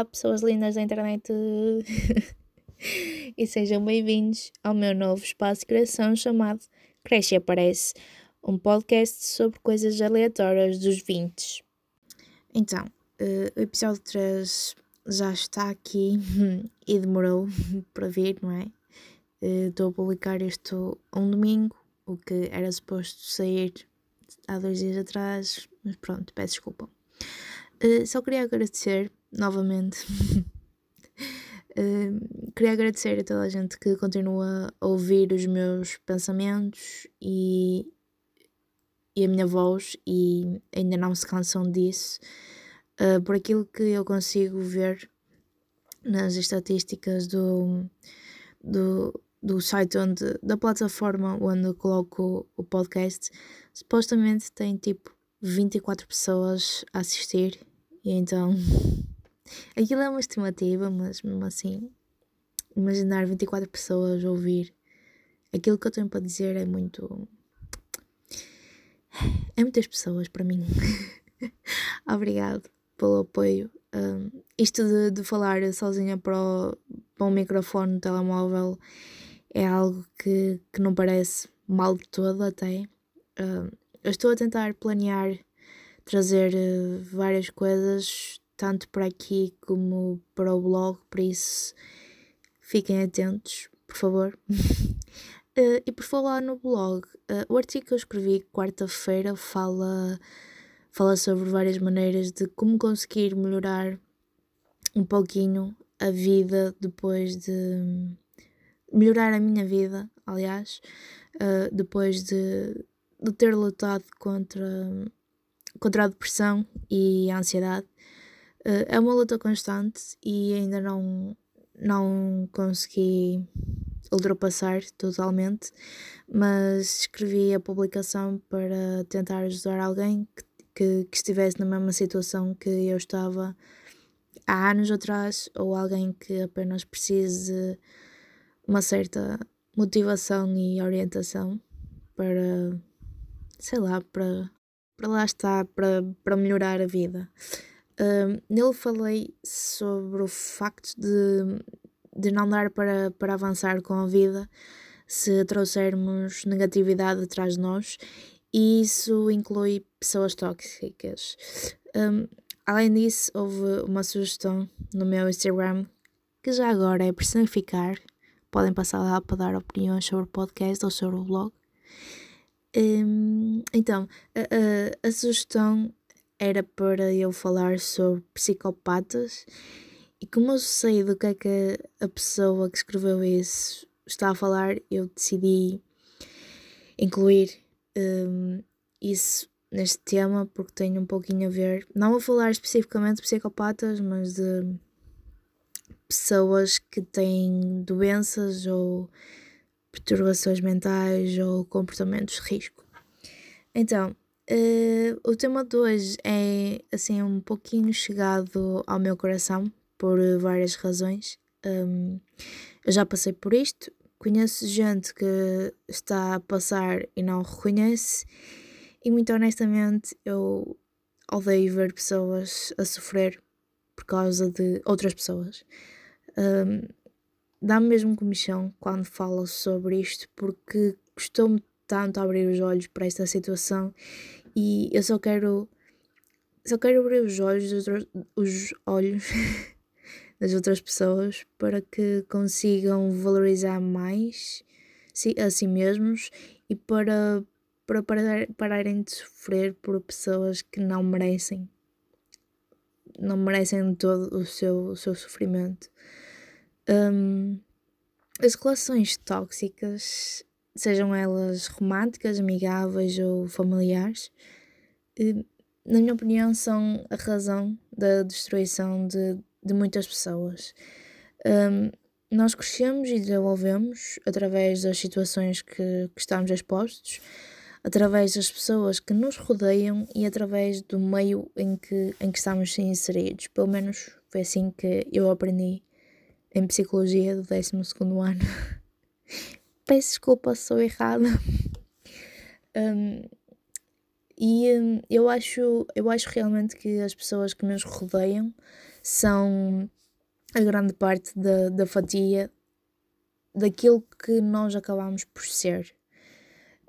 Olá, pessoas lindas da internet! e sejam bem-vindos ao meu novo espaço de criação chamado Cresce e Aparece, um podcast sobre coisas aleatórias dos 20. Então, uh, o episódio 3 já está aqui e demorou para vir, não é? Uh, estou a publicar isto um domingo, o que era suposto sair há dois dias atrás, mas pronto, peço desculpa. Uh, só queria agradecer novamente. uh, queria agradecer a toda a gente que continua a ouvir os meus pensamentos e, e a minha voz e ainda não se cansam disso. Uh, por aquilo que eu consigo ver nas estatísticas do, do, do site onde, da plataforma onde coloco o podcast, supostamente tem tipo 24 pessoas a assistir e então Aquilo é uma estimativa, mas mesmo assim, imaginar 24 pessoas ouvir aquilo que eu tenho para dizer é muito. É muitas pessoas para mim. Obrigado pelo apoio. Um, isto de, de falar sozinha para, o, para um microfone no telemóvel é algo que, que não parece mal de todo, até. Um, eu estou a tentar planear trazer uh, várias coisas tanto para aqui como para o blog, por isso fiquem atentos, por favor. uh, e por falar no blog, uh, o artigo que eu escrevi quarta-feira fala, fala sobre várias maneiras de como conseguir melhorar um pouquinho a vida depois de. melhorar a minha vida, aliás, uh, depois de, de ter lutado contra, contra a depressão e a ansiedade. Uh, é uma luta constante e ainda não, não consegui ultrapassar totalmente, mas escrevi a publicação para tentar ajudar alguém que, que, que, estivesse na mesma situação que eu estava há anos atrás ou alguém que apenas precise uma certa motivação e orientação para, sei lá, para, para lá estar, para, para melhorar a vida. Nele falei sobre o facto de, de não dar para, para avançar com a vida se trouxermos negatividade atrás de nós e isso inclui pessoas tóxicas. Um, além disso, houve uma sugestão no meu Instagram que já agora é personificar. Podem passar lá para dar opiniões sobre o podcast ou sobre o blog. Um, então, a, a, a sugestão era para eu falar sobre psicopatas e como eu sei do que é que a pessoa que escreveu isso está a falar, eu decidi incluir um, isso neste tema porque tem um pouquinho a ver, não vou falar especificamente de psicopatas, mas de pessoas que têm doenças ou perturbações mentais ou comportamentos de risco. Então, Uh, o tema de hoje é assim um pouquinho chegado ao meu coração por várias razões. Um, eu já passei por isto, conheço gente que está a passar e não reconhece, e muito honestamente eu odeio ver pessoas a sofrer por causa de outras pessoas. Um, Dá-me mesmo comichão quando falo sobre isto porque costumo tanto abrir os olhos para esta situação e eu só quero. Só quero abrir os olhos, os olhos das outras pessoas para que consigam valorizar mais a si mesmos e para, para parar, pararem de sofrer por pessoas que não merecem. Não merecem todo o seu, o seu sofrimento. Um, as relações tóxicas sejam elas românticas, amigáveis ou familiares, eh, na minha opinião, são a razão da destruição de, de muitas pessoas. Um, nós crescemos e desenvolvemos através das situações que, que estamos expostos, através das pessoas que nos rodeiam e através do meio em que, em que estamos inseridos. Pelo menos foi assim que eu aprendi em psicologia do 12 ano. peço desculpa se sou errada. Um, e um, eu, acho, eu acho realmente que as pessoas que nos rodeiam são a grande parte da, da fatia daquilo que nós acabamos por ser.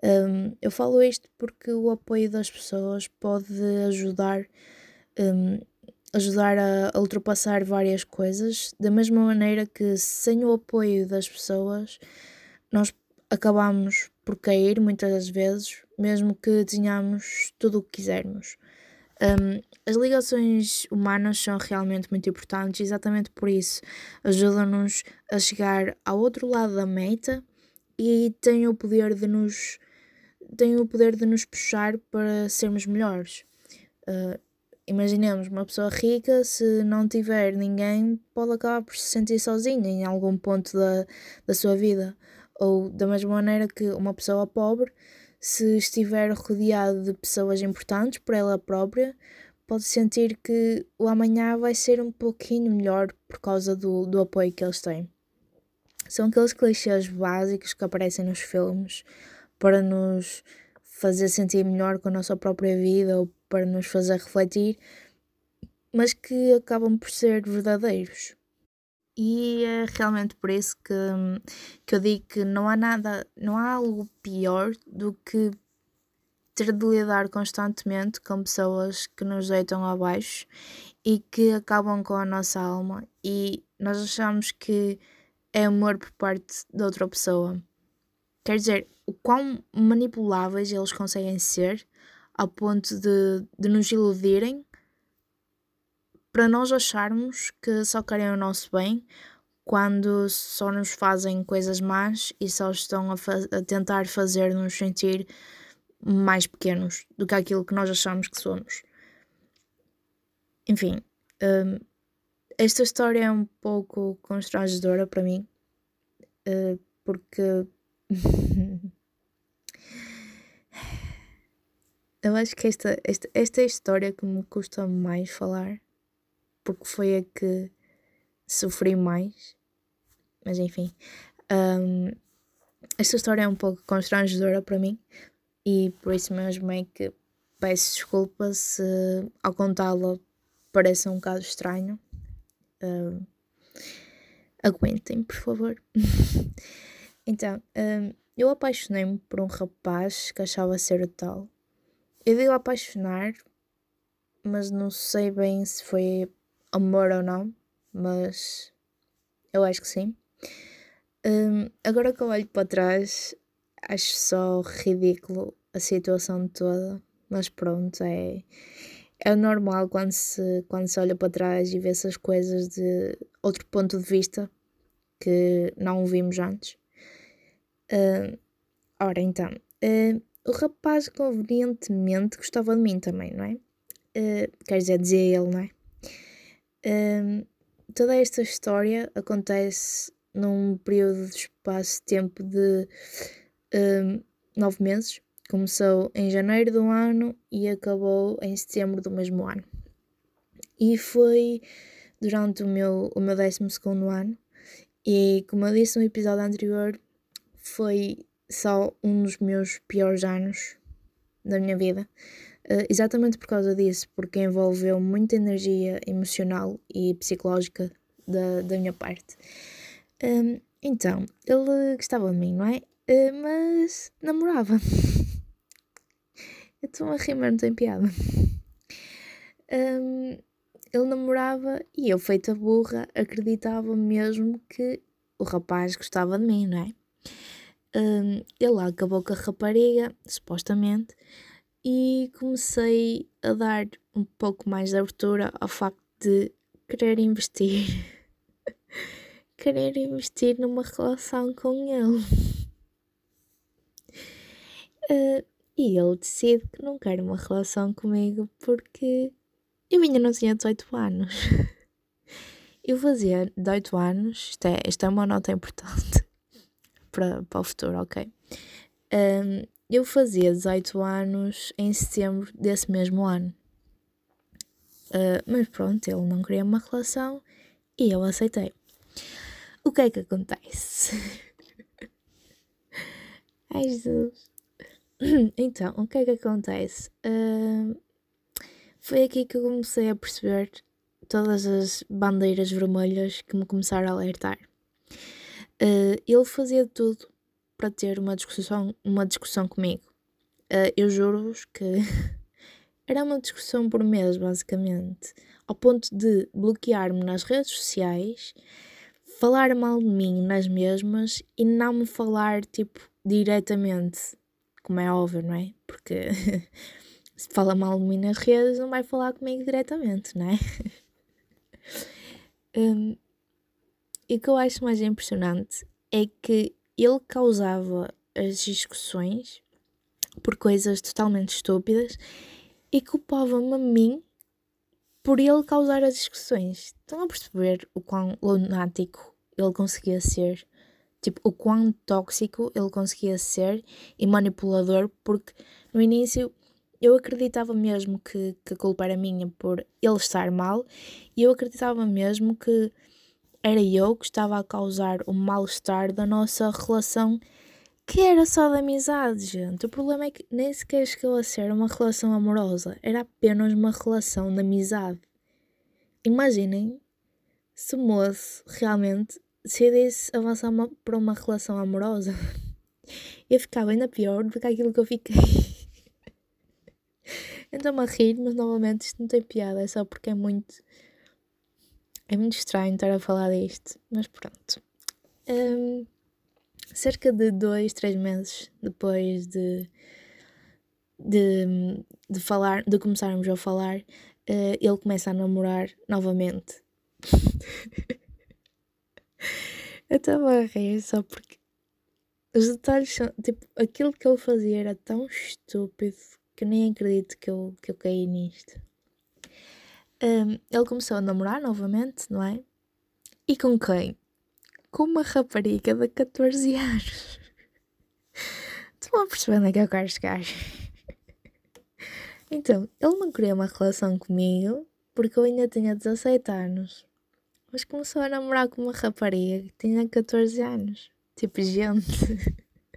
Um, eu falo isto porque o apoio das pessoas pode ajudar, um, ajudar a, a, ultrapassar várias coisas, da mesma maneira que sem o apoio das pessoas nós acabamos por cair muitas das vezes, mesmo que tenhamos tudo o que quisermos. Um, as ligações humanas são realmente muito importantes, exatamente por isso ajudam-nos a chegar ao outro lado da meta e têm o poder de nos têm o poder de nos puxar para sermos melhores. Uh, imaginemos uma pessoa rica, se não tiver ninguém, pode acabar por se sentir sozinha em algum ponto da, da sua vida. Ou da mesma maneira que uma pessoa pobre, se estiver rodeado de pessoas importantes por ela própria, pode sentir que o amanhã vai ser um pouquinho melhor por causa do, do apoio que eles têm. São aqueles clichês básicos que aparecem nos filmes para nos fazer sentir melhor com a nossa própria vida ou para nos fazer refletir, mas que acabam por ser verdadeiros. E é realmente por isso que, que eu digo que não há nada, não há algo pior do que ter de lidar constantemente com pessoas que nos deitam abaixo e que acabam com a nossa alma e nós achamos que é amor por parte de outra pessoa. Quer dizer, o quão manipuláveis eles conseguem ser ao ponto de, de nos iludirem para nós acharmos que só querem o nosso bem quando só nos fazem coisas más e só estão a, a tentar fazer-nos sentir mais pequenos do que aquilo que nós achamos que somos. Enfim, um, esta história é um pouco constrangedora para mim, uh, porque eu acho que esta, esta, esta é a história que me custa mais falar porque foi a que sofri mais. Mas enfim, um, esta história é um pouco constrangedora para mim e por isso mesmo é que peço desculpa se ao contá-la parece um bocado estranho. Um, aguentem, por favor. então, um, eu apaixonei-me por um rapaz que achava ser o tal. Eu digo apaixonar, mas não sei bem se foi amor ou não, mas eu acho que sim. Um, agora que eu olho para trás, acho só ridículo a situação toda, mas pronto, é, é normal quando se, quando se olha para trás e vê essas coisas de outro ponto de vista que não vimos antes. Uh, ora então, uh, o rapaz convenientemente gostava de mim também, não é? Uh, quer dizer, dizia ele, não é? Um, toda esta história acontece num período de espaço-tempo de um, nove meses. Começou em janeiro do ano e acabou em setembro do mesmo ano. E foi durante o meu, o meu 12 ano. E como eu disse no episódio anterior, foi só um dos meus piores anos da minha vida. Uh, exatamente por causa disso, porque envolveu muita energia emocional e psicológica da, da minha parte. Um, então, ele gostava de mim, não é? Uh, mas namorava. Eu estou a rir, mas não tem piada. Um, ele namorava e eu, feita burra, acreditava mesmo que o rapaz gostava de mim, não é? Um, ele acabou com a rapariga, supostamente, e comecei a dar um pouco mais de abertura ao facto de querer investir. querer investir numa relação com ele. Uh, e ele decide que não quer uma relação comigo porque eu ainda não tinha 18 anos. Eu fazia 18 anos, isto é, isto é uma nota importante para, para o futuro, ok? Um, eu fazia 18 anos em setembro desse mesmo ano. Uh, mas pronto, ele não queria uma relação e eu aceitei. O que é que acontece? Ai Jesus. Então, o que é que acontece? Uh, foi aqui que eu comecei a perceber todas as bandeiras vermelhas que me começaram a alertar. Uh, ele fazia tudo para ter uma discussão, uma discussão comigo. Uh, eu juro-vos que era uma discussão por mês, basicamente, ao ponto de bloquear-me nas redes sociais, falar mal de mim nas mesmas e não me falar, tipo, diretamente, como é óbvio, não é? Porque se fala mal de mim nas redes, não vai falar comigo diretamente, não é? um, e o que eu acho mais impressionante é que ele causava as discussões por coisas totalmente estúpidas e culpava-me a mim por ele causar as discussões. Estão a perceber o quão lunático ele conseguia ser? Tipo, o quão tóxico ele conseguia ser e manipulador, porque no início eu acreditava mesmo que, que a culpa era minha por ele estar mal e eu acreditava mesmo que era eu que estava a causar o mal-estar da nossa relação que era só de amizade, gente. O problema é que nem sequer chegou a ser uma relação amorosa, era apenas uma relação de amizade. Imaginem se o moço realmente decidisse avançar uma, para uma relação amorosa. Eu ficava ainda pior do que aquilo que eu fiquei. Então-me a rir, mas novamente isto não tem piada, é só porque é muito. É muito estranho estar a falar disto, mas pronto. Um, cerca de dois, três meses depois de, de, de falar, de começarmos a falar, uh, ele começa a namorar novamente. Eu estava a rir só porque os detalhes são. Tipo, aquilo que ele fazia era tão estúpido que eu nem acredito que eu, que eu caí nisto. Um, ele começou a namorar novamente, não é? E com quem? Com uma rapariga de 14 anos. Estão a perceber onde é que eu quero chegar? Então, ele não queria uma relação comigo porque eu ainda tinha 17 anos. Mas começou a namorar com uma rapariga que tinha 14 anos. Tipo, gente.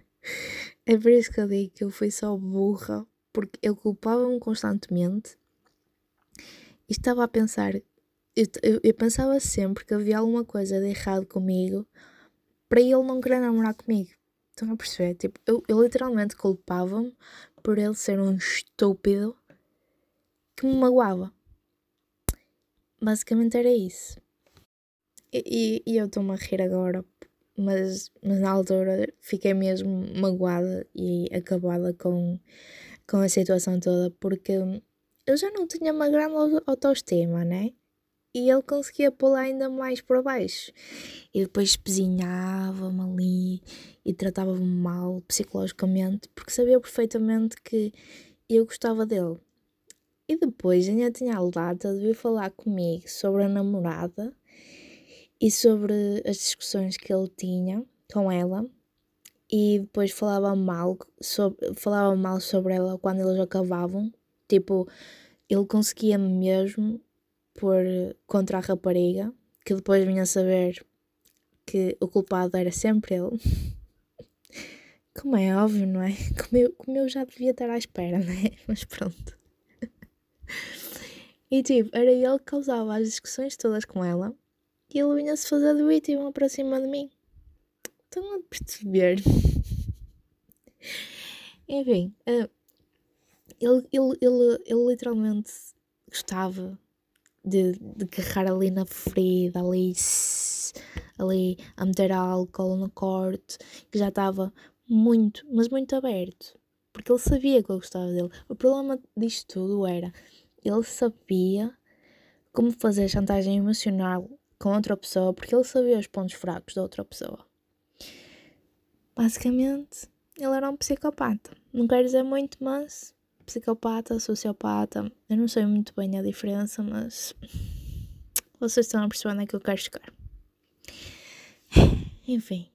é por isso que eu digo que eu fui só burra porque eu culpava-me constantemente e estava a pensar, eu, eu, pensava sempre que havia alguma coisa de errado comigo para ele não querer namorar comigo. Estão a perceber? Tipo, eu, eu literalmente culpava-me por ele ser um estúpido que me magoava. Basicamente era isso. E, e, e eu estou-me a rir agora, mas, mas na altura fiquei mesmo magoada e acabada com com a situação toda, porque eu já não tinha uma grande autoestima, né? E ele conseguia pô-la ainda mais para baixo. E depois espezinhava-me ali e tratava-me mal psicologicamente, porque sabia perfeitamente que eu gostava dele. E depois ainda tinha a lata de vir falar comigo sobre a namorada e sobre as discussões que ele tinha com ela e depois falava mal sobre, falava mal sobre ela quando eles acabavam. Tipo, ele conseguia mesmo pôr contra a rapariga, que depois vinha a saber que o culpado era sempre ele. Como é óbvio, não é? Como eu, como eu já devia estar à espera, não é? Mas pronto. E tipo, era ele que causava as discussões todas com ela e ele vinha-se fazer de vítima para cima de mim. Estão a perceber? Enfim, uh, ele, ele, ele, ele literalmente gostava de, de agarrar ali na ferida, ali, ali a meter álcool no corte, que já estava muito, mas muito aberto. Porque ele sabia que eu gostava dele. O problema disto tudo era, ele sabia como fazer chantagem emocional com outra pessoa, porque ele sabia os pontos fracos da outra pessoa. Basicamente, ele era um psicopata. Não quero dizer muito, mas psicopata, sociopata, eu não sei muito bem a diferença, mas vocês estão a perceber onde é que eu quero chegar. Enfim.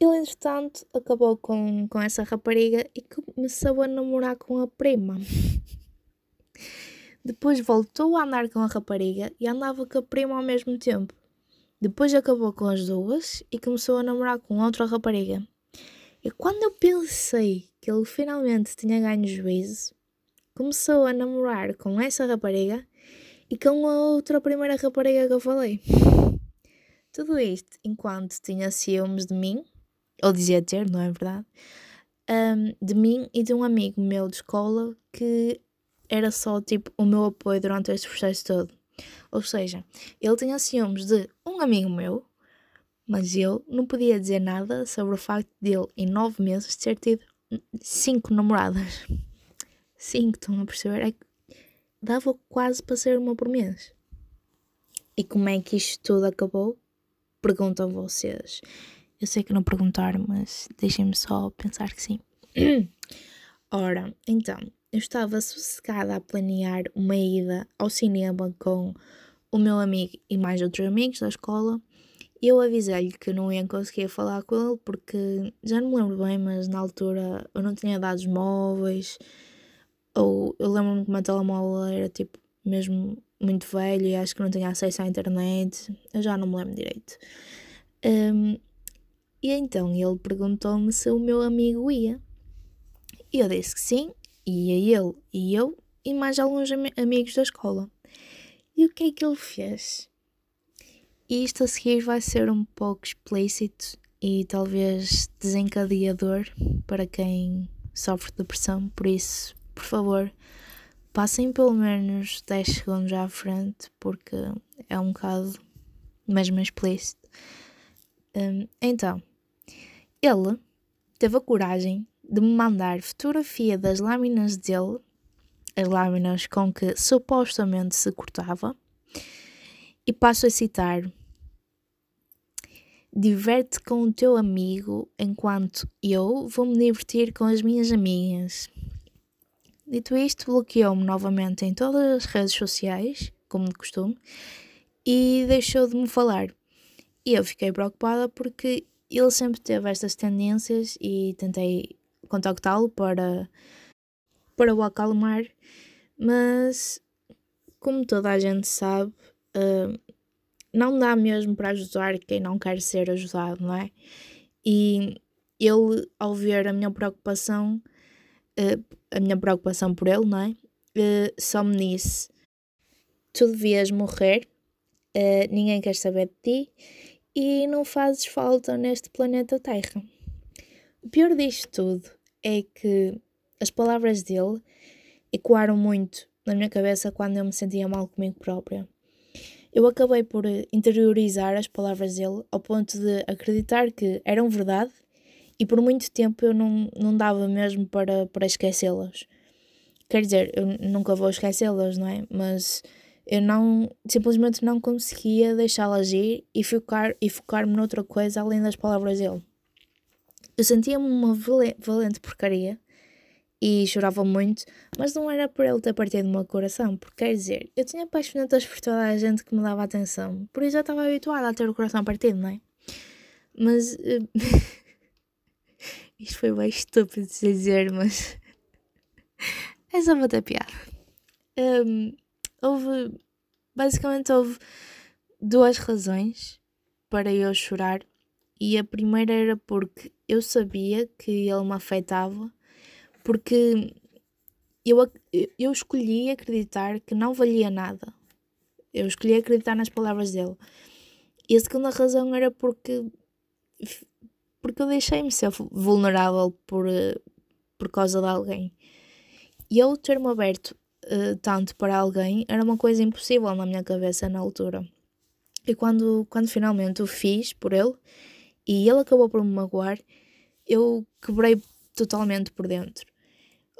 Ele, entretanto, acabou com, com essa rapariga e começou a namorar com a prima. Depois voltou a andar com a rapariga e andava com a prima ao mesmo tempo. Depois acabou com as duas e começou a namorar com outra rapariga. E quando eu pensei que ele finalmente tinha ganho juízo, começou a namorar com essa rapariga e com a outra primeira rapariga que eu falei. Tudo isto enquanto tinha ciúmes de mim, ou dizia ter, não é verdade? Um, de mim e de um amigo meu de escola que era só tipo o meu apoio durante este processo todo. Ou seja, ele tinha ciúmes de um amigo meu, mas eu não podia dizer nada sobre o facto de ele, em nove meses, ter tido cinco namoradas. Cinco, estão a perceber? É que dava quase para ser uma por mês. E como é que isto tudo acabou? Perguntam vocês. Eu sei que não perguntaram, mas deixem-me só pensar que sim. Ora, então, eu estava sossegada a planear uma ida ao cinema com o meu amigo e mais outros amigos da escola. Eu avisei-lhe que não ia conseguir falar com ele porque já não me lembro bem, mas na altura eu não tinha dados móveis. Ou eu lembro-me que o meu telemóvel era tipo mesmo muito velho e acho que não tinha acesso à internet. Eu já não me lembro direito. Um, e então ele perguntou-me se o meu amigo ia. E eu disse que sim, ia ele e eu e mais alguns am amigos da escola. E o que é que ele fez? Isto a seguir vai ser um pouco explícito e talvez desencadeador para quem sofre depressão, por isso, por favor, passem pelo menos 10 segundos à frente, porque é um bocado mesmo explícito. Um, então, ele teve a coragem de me mandar fotografia das lâminas dele, as lâminas com que supostamente se cortava, e passo a citar: Diverte com o teu amigo enquanto eu vou me divertir com as minhas amigas. Dito isto, bloqueou-me novamente em todas as redes sociais, como de costume, e deixou de me falar. E eu fiquei preocupada porque ele sempre teve estas tendências e tentei contactá-lo para, para o acalmar, mas como toda a gente sabe, uh, não dá mesmo para ajudar quem não quer ser ajudado, não é? E ele, ao ver a minha preocupação, uh, a minha preocupação por ele, não é? Uh, só me disse: Tu devias morrer, ninguém quer saber de ti e não fazes falta neste planeta Terra. O pior disto tudo é que as palavras dele ecoaram muito na minha cabeça quando eu me sentia mal comigo própria. Eu acabei por interiorizar as palavras dele ao ponto de acreditar que eram verdade e por muito tempo eu não, não dava mesmo para, para esquecê-las. Quer dizer, eu nunca vou esquecê-las, não é? Mas eu não simplesmente não conseguia deixá-la agir e focar e focar-me noutra coisa além das palavras dele. Eu sentia-me uma valente porcaria e chorava muito, mas não era por ele ter partido do meu coração, porque quer dizer, eu tinha apaixonadas por toda a gente que me dava atenção, por isso já estava habituada a ter o coração partido, não é? Mas uh... isto foi bem estúpido de dizer, mas é só para ter piada. Um houve. Basicamente, houve duas razões para eu chorar. E a primeira era porque eu sabia que ele me afetava, porque eu, eu escolhi acreditar que não valia nada. Eu escolhi acreditar nas palavras dele. E a segunda razão era porque, porque eu deixei-me ser vulnerável por, por causa de alguém. E eu ter-me aberto uh, tanto para alguém era uma coisa impossível na minha cabeça na altura. E quando, quando finalmente o fiz por ele e ele acabou por me magoar, eu quebrei totalmente por dentro.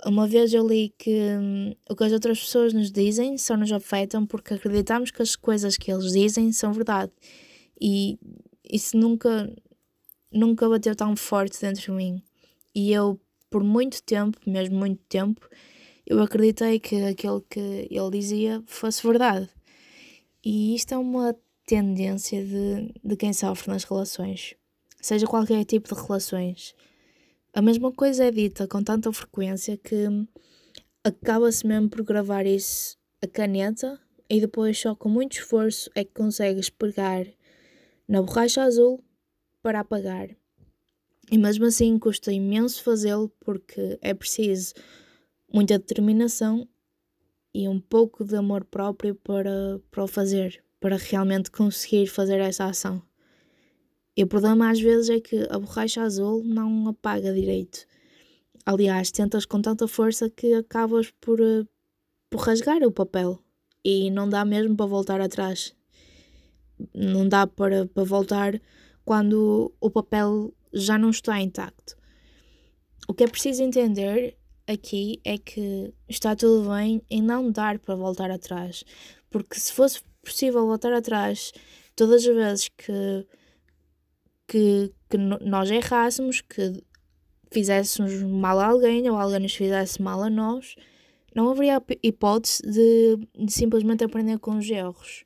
Uma vez eu li que hum, o que as outras pessoas nos dizem só nos afetam porque acreditamos que as coisas que eles dizem são verdade. E isso nunca, nunca bateu tão forte dentro de mim. E eu, por muito tempo, mesmo muito tempo, eu acreditei que aquilo que ele dizia fosse verdade. E isto é uma tendência de, de quem sofre nas relações, seja qualquer tipo de relações. A mesma coisa é dita com tanta frequência que acaba-se mesmo por gravar isso a caneta e depois só com muito esforço é que consegues pegar na borracha azul para apagar. E mesmo assim custa imenso fazê-lo porque é preciso muita determinação e um pouco de amor próprio para, para o fazer, para realmente conseguir fazer essa ação. E o problema às vezes é que a borracha azul não apaga direito. Aliás, tentas com tanta força que acabas por, eh, por rasgar o papel e não dá mesmo para voltar atrás. Não dá para, para voltar quando o papel já não está intacto. O que é preciso entender aqui é que está tudo bem em não dar para voltar atrás, porque se fosse possível voltar atrás todas as vezes que, que, que nós errássemos, que fizéssemos mal a alguém ou alguém nos fizesse mal a nós, não haveria hipótese de, de simplesmente aprender com os erros.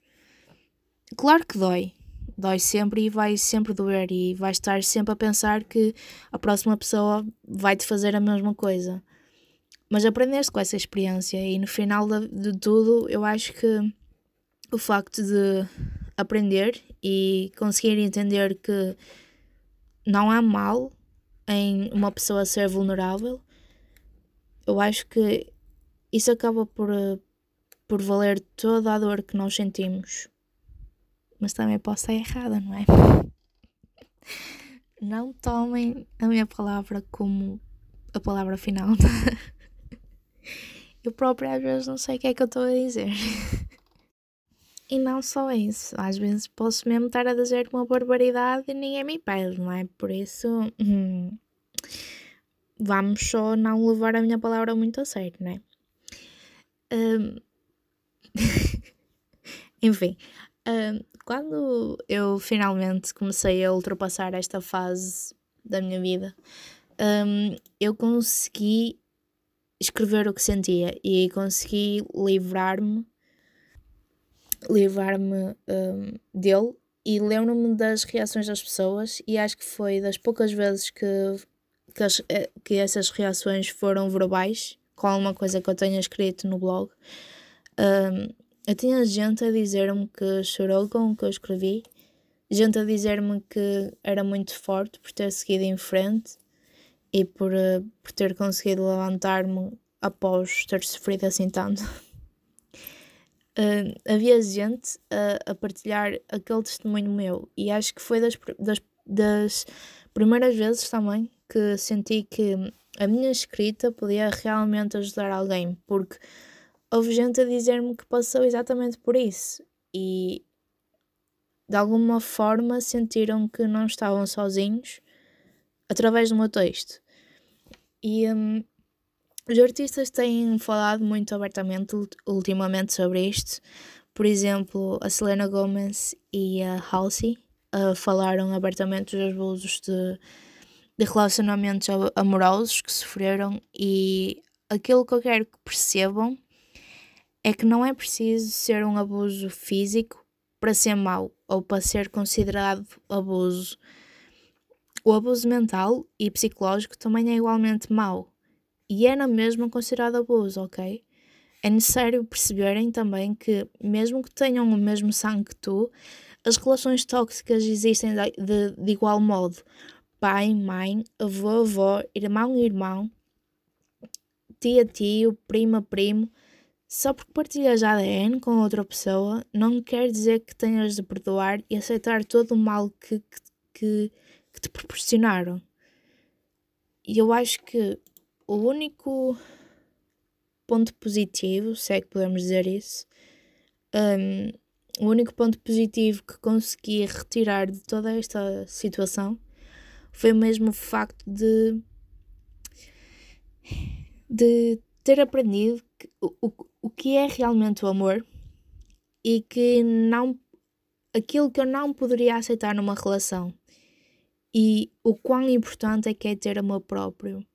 Claro que dói, dói sempre e vai sempre doer e vais estar sempre a pensar que a próxima pessoa vai te fazer a mesma coisa. Mas aprendeste com essa experiência e no final de, de tudo eu acho que o facto de aprender e conseguir entender que não há mal em uma pessoa ser vulnerável, eu acho que isso acaba por, por valer toda a dor que nós sentimos mas também posso estar errada, não é? Não tomem a minha palavra como a palavra final. Eu própria às vezes não sei o que é que eu estou a dizer. E não só isso, às vezes posso mesmo estar a dizer uma barbaridade e ninguém me impede, não é? Por isso, hum, vamos só não levar a minha palavra muito a sério, não é? Um, enfim, um, quando eu finalmente comecei a ultrapassar esta fase da minha vida, um, eu consegui escrever o que sentia e consegui livrar-me livrar-me um, dele e lembro-me das reações das pessoas e acho que foi das poucas vezes que, que, as, eh, que essas reações foram verbais com alguma coisa que eu tenha escrito no blog um, eu tinha gente a dizer-me que chorou com o que eu escrevi, gente a dizer-me que era muito forte por ter seguido em frente e por, uh, por ter conseguido levantar-me após ter sofrido assim tanto. Uh, havia gente a, a, partilhar aquele testemunho meu e acho que foi das, das, das primeiras vezes também que senti que a minha escrita podia realmente ajudar alguém, porque houve gente a dizer-me que passou exatamente por isso e de alguma forma sentiram que não estavam sozinhos através do meu texto. E um, os artistas têm falado muito abertamente ultimamente sobre isto. Por exemplo, a Selena Gomez e a Halsey uh, falaram abertamente dos abusos de, de relacionamentos amorosos que sofreram e aquilo que eu quero que percebam é que não é preciso ser um abuso físico para ser mau ou para ser considerado abuso. O abuso mental e psicológico também é igualmente mau e é na mesma considerado abuso, ok? É necessário perceberem também que, mesmo que tenham o mesmo sangue que tu, as relações tóxicas existem de, de, de igual modo. Pai, mãe, avô, avó, irmão, irmão, tia, tio, prima, primo só porque partilhas ADN com outra pessoa não quer dizer que tenhas de perdoar e aceitar todo o mal que, que, que, que te proporcionaram. E eu acho que o único ponto positivo, se é que podemos dizer isso, um, o único ponto positivo que consegui retirar de toda esta situação foi mesmo o facto de, de ter aprendido que, o, o que é realmente o amor e que não aquilo que eu não poderia aceitar numa relação e o quão importante é que é ter amor próprio.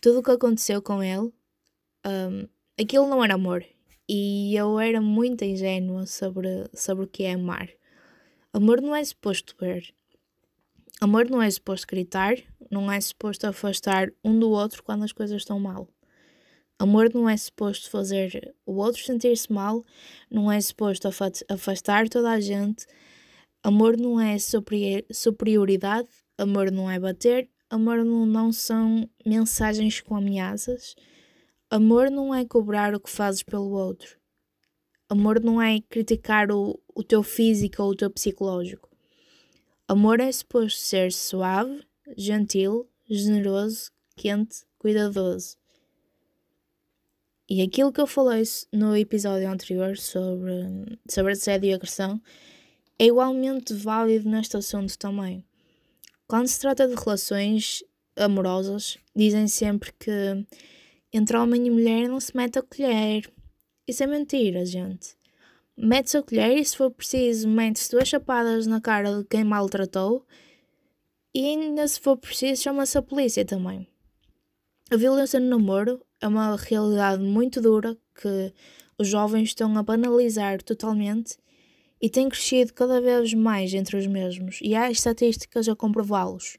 Tudo o que aconteceu com ele, um, aquilo não era amor e eu era muito ingênua sobre, sobre o que é amar. Amor não é suposto ver. Amor não é suposto gritar, não é suposto afastar um do outro quando as coisas estão mal. Amor não é suposto fazer o outro sentir-se mal, não é suposto afastar toda a gente. Amor não é superioridade, amor não é bater, amor não, são mensagens com ameaças. Amor não é cobrar o que fazes pelo outro. Amor não é criticar o, o teu físico ou o teu psicológico. Amor é suposto ser suave, gentil, generoso, quente, cuidadoso. E aquilo que eu falei no episódio anterior sobre, sobre assédio e agressão é igualmente válido neste assunto também. Quando se trata de relações amorosas, dizem sempre que entre homem e mulher não se mete a colher. Isso é mentira, gente. Mete-se a colher e, se for preciso, mete-se duas chapadas na cara de quem maltratou e, ainda se for preciso, chama-se a polícia também. A violência no namoro é uma realidade muito dura que os jovens estão a banalizar totalmente e tem crescido cada vez mais entre os mesmos, e há estatísticas a comprová-los.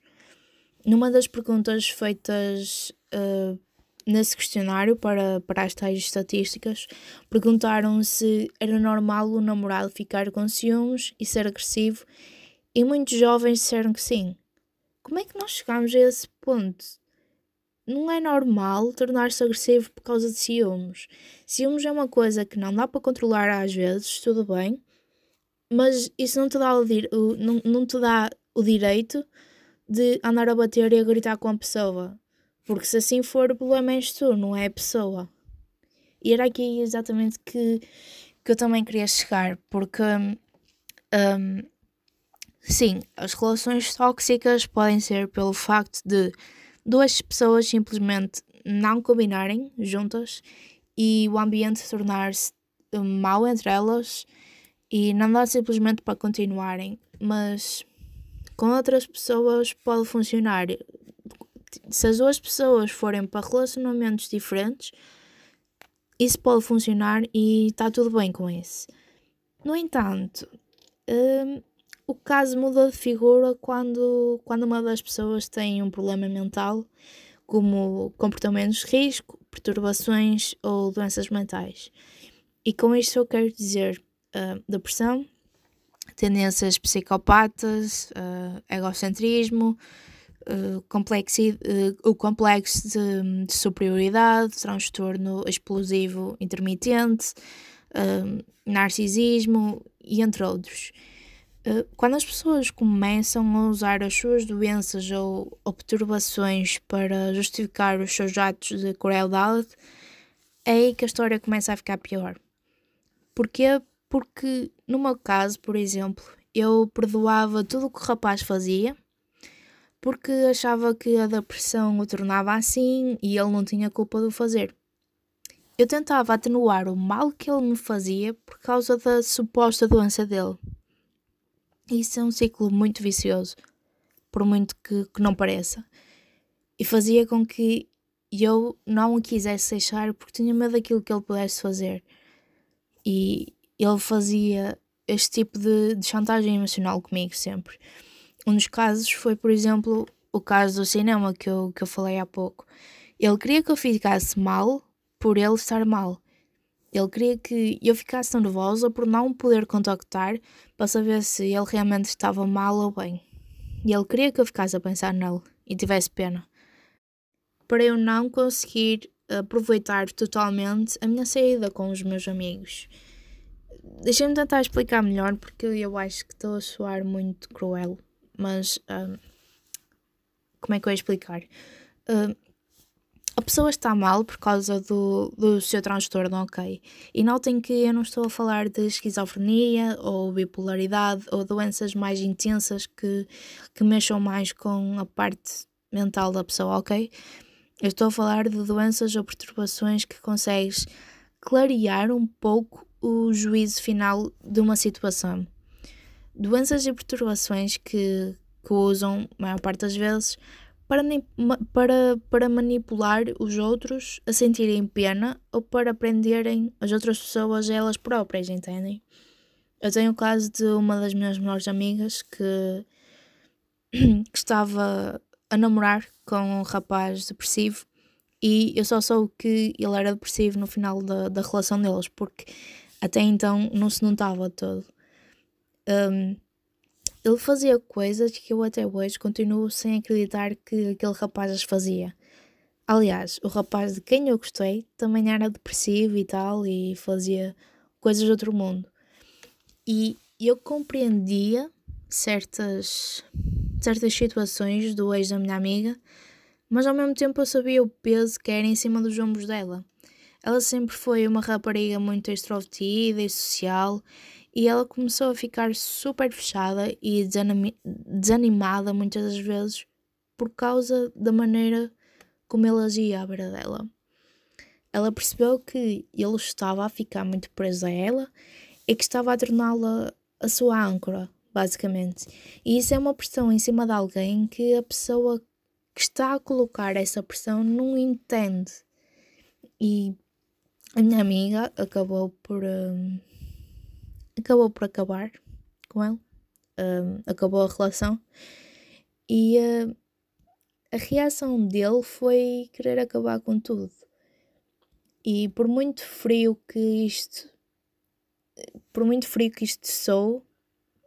Numa das perguntas feitas uh, nesse questionário para, para as tais estatísticas, perguntaram se era normal o namorado ficar com ciúmes e ser agressivo, e muitos jovens disseram que sim. Como é que nós chegamos a esse ponto? Não é normal tornar-se agressivo por causa de ciúmes. Ciúmes é uma coisa que não dá para controlar às vezes, tudo bem, mas isso não te dá o, não, não te dá o direito de andar a bater e a gritar com a pessoa. Porque se assim for, o problema és tu, não é a pessoa. E era aqui exatamente que, que eu também queria chegar, porque um, sim, as relações tóxicas podem ser pelo facto de duas pessoas simplesmente não combinarem juntas e o ambiente tornar-se mau entre elas e não dá simplesmente para continuarem, mas com outras pessoas pode funcionar. Se as duas pessoas forem para relacionamentos diferentes, isso pode funcionar e está tudo bem com isso. No entanto, um, o caso muda de figura quando, quando uma das pessoas tem um problema mental, como comportamentos de risco, perturbações ou doenças mentais. E com isto eu quero dizer uh, depressão, tendências psicopatas, uh, egocentrismo, uh, o complexo de, de, superioridade, transtorno explosivo intermitente, narcisismo e entre outros. Quando as pessoas começam a usar as suas doenças ou, ou perturbações para justificar os seus atos de crueldade, é aí que a história começa a ficar pior. Porquê? Porque no meu caso, por exemplo, eu perdoava tudo o que o rapaz fazia porque achava que a depressão o tornava assim e ele não tinha culpa de o fazer. Eu tentava atenuar o mal que ele me fazia por causa da suposta doença dele. Isso é um ciclo muito vicioso, por muito que, que não pareça. E fazia com que eu não o quisesse deixar porque tinha medo daquilo que ele pudesse fazer. E ele fazia este tipo de, de chantagem emocional comigo sempre. Um dos casos foi, por exemplo, o caso do cinema que eu, que eu falei há pouco. Ele queria que eu ficasse mal por ele estar mal. Ele queria que eu ficasse nervosa por não poder contactar para saber se ele realmente estava mal ou bem. E ele queria que eu ficasse a pensar nele e tivesse pena. Para eu não conseguir aproveitar totalmente a minha saída com os meus amigos. Deixem-me tentar explicar melhor porque eu acho que estou a soar muito cruel, mas um, como é que eu ia explicar? Uh, a pessoa está mal por causa do, do seu transtorno, ok. E notem que eu não estou a falar de esquizofrenia ou bipolaridade ou doenças mais intensas que, que mexam mais com a parte mental da pessoa, ok? Eu estou a falar de doenças ou perturbações que consegues clarear um pouco o juízo final de uma situação. Doenças e perturbações que, que usam, a maior parte das vezes, para, para, para manipular os outros a sentirem pena ou para prenderem as outras pessoas a elas próprias, entendem? Eu tenho o caso de uma das minhas melhores amigas que, que estava a namorar com um rapaz depressivo e eu só soube que ele era depressivo no final da, da relação deles, porque até então não se notava todo. Um, ele fazia coisas que eu até hoje continuo sem acreditar que aquele rapaz as fazia. Aliás, o rapaz de quem eu gostei também era depressivo e tal e fazia coisas de outro mundo. E eu compreendia certas, certas situações do ex da minha amiga, mas ao mesmo tempo eu sabia o peso que era em cima dos ombros dela. Ela sempre foi uma rapariga muito extrovertida e social e ela começou a ficar super fechada e desanimada muitas das vezes por causa da maneira como ele agia à beira dela. Ela percebeu que ele estava a ficar muito preso a ela e que estava a torná-la a sua âncora, basicamente. E isso é uma pressão em cima de alguém que a pessoa que está a colocar essa pressão não entende. E a minha amiga acabou por. Um, acabou por acabar com ele. Um, acabou a relação. E uh, a reação dele foi querer acabar com tudo. E por muito frio que isto. Por muito frio que isto sou,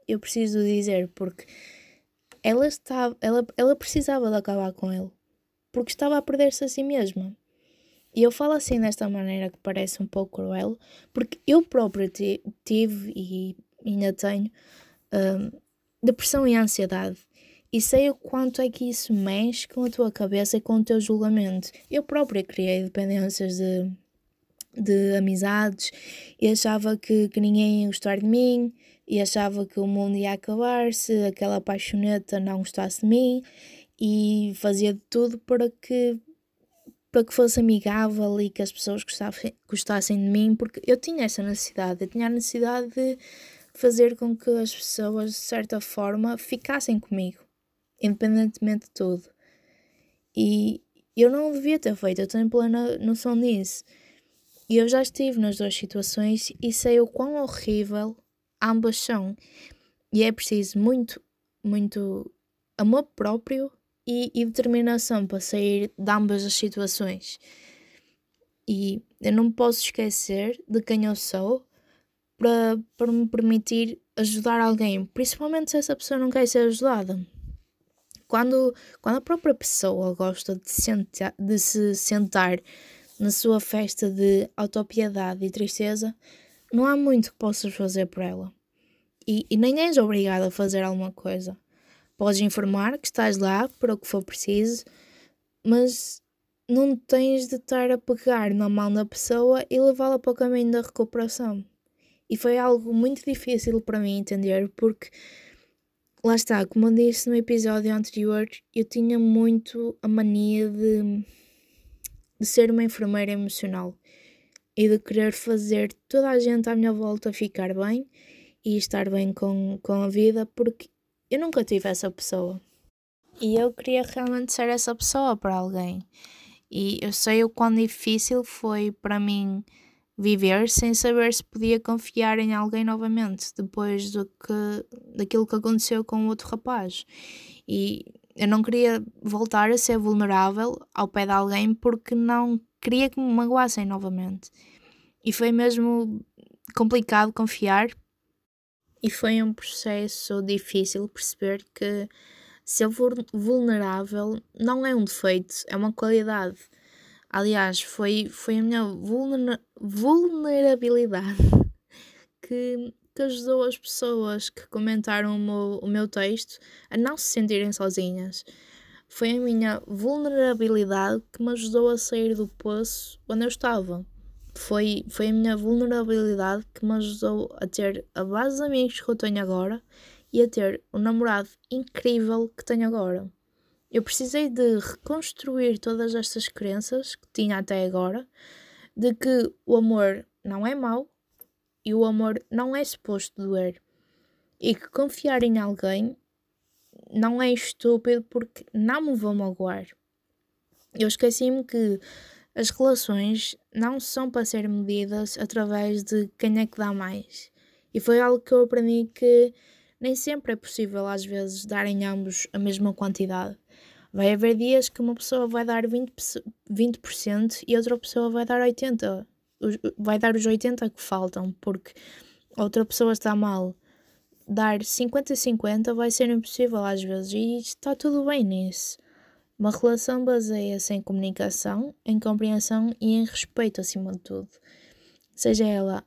eu preciso dizer, porque ela estava. Ela, ela precisava de acabar com ele. Porque estava a perder-se a si mesma. E eu falo assim desta maneira que parece um pouco cruel, porque eu própria tive e ainda tenho um, depressão e ansiedade. E sei o quanto é que isso mexe com a tua cabeça e com o teu julgamento. Eu própria criei dependências de, de amizades e achava que, que ninguém ia gostar de mim e achava que o mundo ia acabar se aquela apaixoneta não gostasse de mim e fazia de tudo para que para que fosse amigável e que as pessoas gostassem, gostassem de mim, porque eu tinha essa necessidade, eu tinha a necessidade de fazer com que as pessoas, de certa forma, ficassem comigo, independentemente de tudo. E eu não devia ter feito, eu tenho plena noção disso. E eu já estive nas duas situações e sei o quão horrível ambas são. E é preciso muito, muito amor próprio e, e determinação para sair de ambas as situações. E eu não posso esquecer de quem eu sou para, para me permitir ajudar alguém, principalmente se essa pessoa não quer ser ajudada. Quando, quando a própria pessoa gosta de, sentar, de se sentar na sua festa de autopiedade e tristeza, não há muito que possas fazer por ela. E, e nem és obrigado a fazer alguma coisa. Podes informar que estás lá para o que for preciso, mas não tens de estar a pegar na mão da pessoa e levá-la para o caminho da recuperação. E foi algo muito difícil para mim entender, porque lá está, como eu disse no episódio anterior, eu tinha muito a mania de, de ser uma enfermeira emocional e de querer fazer toda a gente à minha volta ficar bem e estar bem com, com a vida, porque eu nunca tive essa pessoa. E eu queria realmente ser essa pessoa para alguém. E eu sei o quão difícil foi para mim viver sem saber se podia confiar em alguém novamente depois do que, daquilo que aconteceu com o outro rapaz. E eu não queria voltar a ser vulnerável ao pé de alguém porque não queria que me magoassem novamente. E foi mesmo complicado confiar e foi um processo difícil perceber que ser vulnerável não é um defeito, é uma qualidade. Aliás, foi, foi a minha vulner vulnerabilidade que, que ajudou as pessoas que comentaram o meu, o meu texto a não se sentirem sozinhas. Foi a minha vulnerabilidade que me ajudou a sair do poço onde eu estava foi, foi a minha vulnerabilidade que me ajudou a ter a base de amigos que eu tenho agora e a ter o namorado incrível que tenho agora. Eu precisei de reconstruir todas estas crenças que tinha até agora, de que o amor não é mau e o amor não é suposto doer, e que confiar em alguém não é estúpido porque não me vou magoar. Eu esqueci-me que as relações não são para ser medidas através de quem é que dá mais. E foi algo que eu aprendi que nem sempre é possível, às vezes, dar em ambos a mesma quantidade. Vai haver dias que uma pessoa vai dar 20%, 20% e outra pessoa vai dar 80%. Vai dar os 80% que faltam, porque outra pessoa está mal. Dar 50-50 vai ser impossível às vezes e está tudo bem nisso. Uma relação baseia-se em comunicação, em compreensão e em respeito acima de tudo. Seja ela,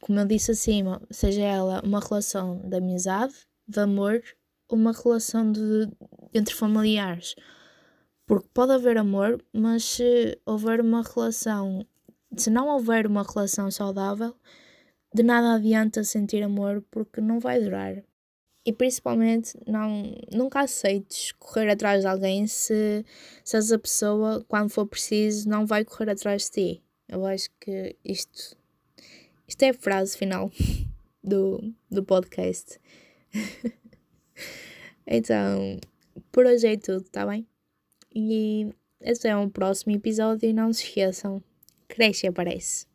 como eu disse acima, seja ela uma relação de amizade, de amor uma relação de, entre familiares. Porque pode haver amor, mas se houver uma relação, se não houver uma relação saudável, de nada adianta sentir amor porque não vai durar. E principalmente não, nunca aceites correr atrás de alguém se, se essa pessoa, quando for preciso, não vai correr atrás de ti. Eu acho que isto, isto é a frase final do, do podcast. então, por hoje é tudo, tá bem? E esse é um próximo episódio e não se esqueçam, cresce e aparece.